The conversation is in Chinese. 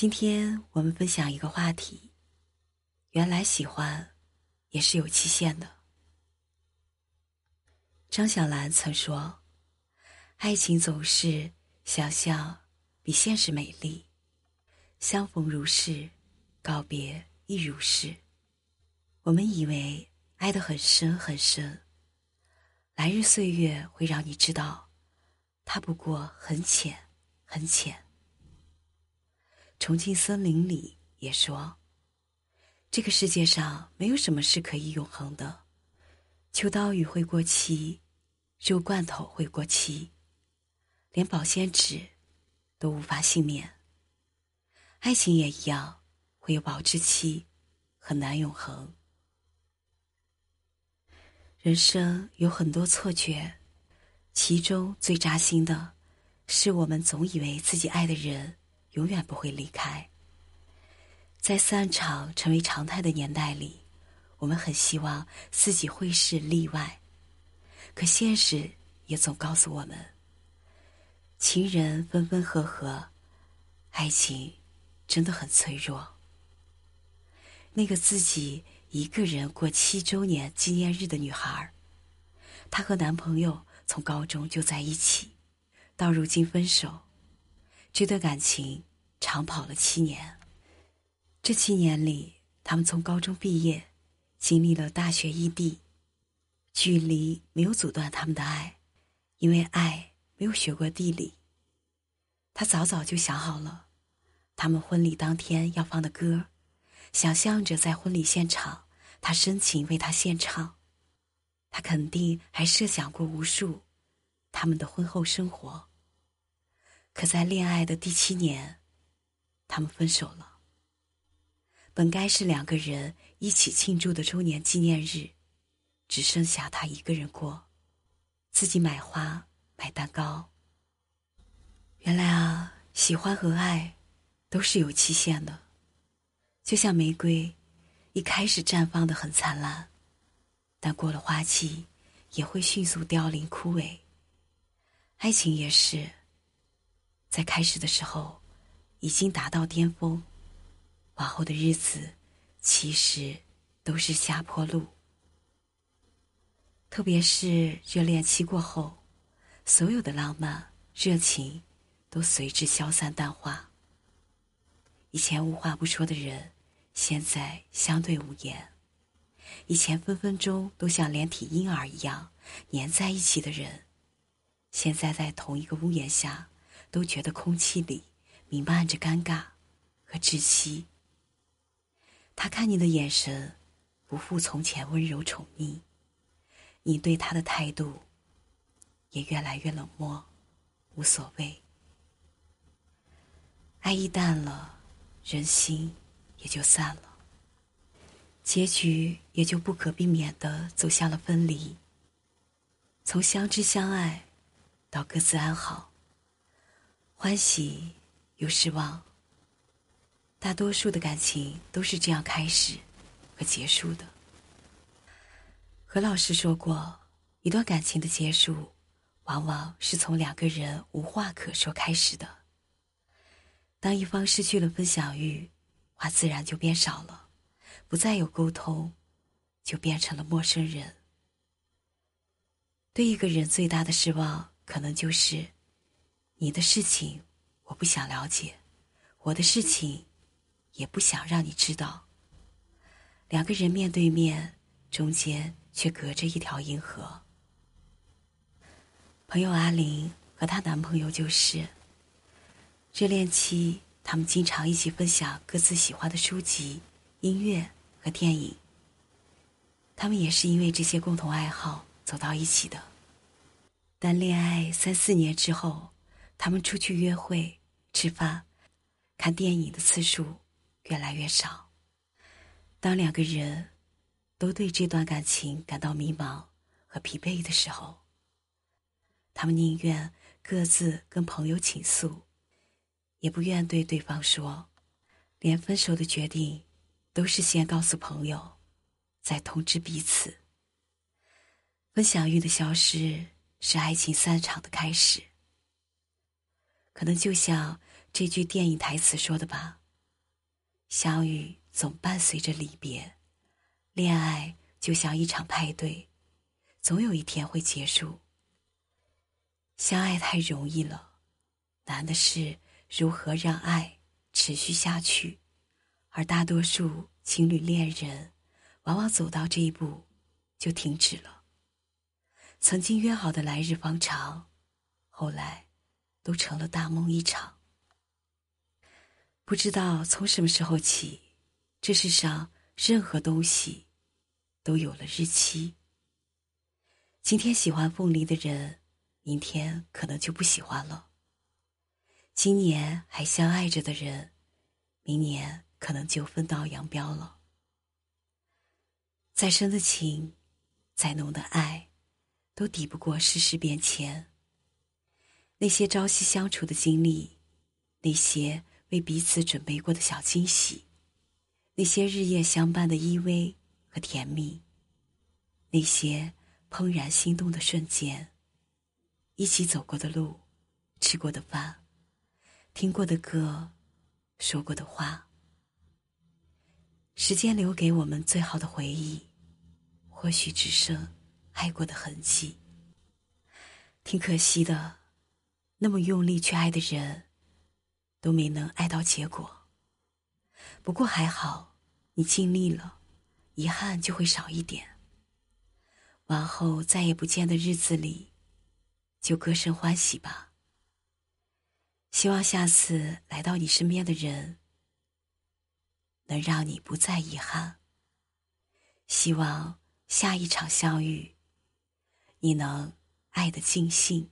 今天我们分享一个话题：原来喜欢也是有期限的。张小兰曾说：“爱情总是想象比现实美丽，相逢如是，告别亦如是。”我们以为爱得很深很深，来日岁月会让你知道，它不过很浅很浅。重庆森林里也说：“这个世界上没有什么是可以永恒的。”秋刀鱼会过期，肉罐头会过期，连保鲜纸都无法幸免。爱情也一样，会有保质期，很难永恒。人生有很多错觉，其中最扎心的，是我们总以为自己爱的人永远不会离开。在散场成为常态的年代里。我们很希望自己会是例外，可现实也总告诉我们：情人分分合合，爱情真的很脆弱。那个自己一个人过七周年纪念日的女孩，她和男朋友从高中就在一起，到如今分手，这段感情长跑了七年。这七年里，他们从高中毕业。经历了大学异地，距离没有阻断他们的爱，因为爱没有学过地理。他早早就想好了，他们婚礼当天要放的歌，想象着在婚礼现场，他深情为他献唱。他肯定还设想过无数他们的婚后生活。可在恋爱的第七年，他们分手了。本该是两个人一起庆祝的周年纪念日，只剩下他一个人过，自己买花买蛋糕。原来啊，喜欢和爱都是有期限的，就像玫瑰，一开始绽放的很灿烂，但过了花期，也会迅速凋零枯萎。爱情也是，在开始的时候，已经达到巅峰。往后的日子，其实都是下坡路。特别是热恋期过后，所有的浪漫、热情都随之消散淡化。以前无话不说的人，现在相对无言；以前分分钟都像连体婴儿一样粘在一起的人，现在在同一个屋檐下，都觉得空气里弥漫着尴尬和窒息。他看你的眼神，不复从前温柔宠溺，你对他的态度也越来越冷漠，无所谓。爱意淡了，人心也就散了，结局也就不可避免的走向了分离。从相知相爱，到各自安好，欢喜又失望。大多数的感情都是这样开始和结束的。何老师说过，一段感情的结束，往往是从两个人无话可说开始的。当一方失去了分享欲，话自然就变少了，不再有沟通，就变成了陌生人。对一个人最大的失望，可能就是，你的事情我不想了解，我的事情。也不想让你知道。两个人面对面，中间却隔着一条银河。朋友阿玲和她男朋友就是，热恋期，他们经常一起分享各自喜欢的书籍、音乐和电影。他们也是因为这些共同爱好走到一起的。但恋爱三四年之后，他们出去约会、吃饭、看电影的次数。越来越少。当两个人都对这段感情感到迷茫和疲惫的时候，他们宁愿各自跟朋友倾诉，也不愿对对方说。连分手的决定，都是先告诉朋友，再通知彼此。分享欲的消失，是爱情散场的开始。可能就像这句电影台词说的吧。相遇总伴随着离别，恋爱就像一场派对，总有一天会结束。相爱太容易了，难的是如何让爱持续下去。而大多数情侣恋人，往往走到这一步就停止了。曾经约好的来日方长，后来都成了大梦一场。不知道从什么时候起，这世上任何东西都有了日期。今天喜欢凤梨的人。明天可能就不喜欢了。今年还相爱着的人，明年可能就分道扬镳了。再深的情，再浓的爱，都抵不过世事变迁。那些朝夕相处的经历，那些为彼此准备过的小惊喜，那些日夜相伴的依偎和甜蜜，那些怦然心动的瞬间。一起走过的路，吃过的饭，听过的歌，说过的话，时间留给我们最好的回忆，或许只剩爱过的痕迹。挺可惜的，那么用力去爱的人，都没能爱到结果。不过还好，你尽力了，遗憾就会少一点。往后再也不见的日子里。就歌声欢喜吧。希望下次来到你身边的人，能让你不再遗憾。希望下一场相遇，你能爱得尽兴。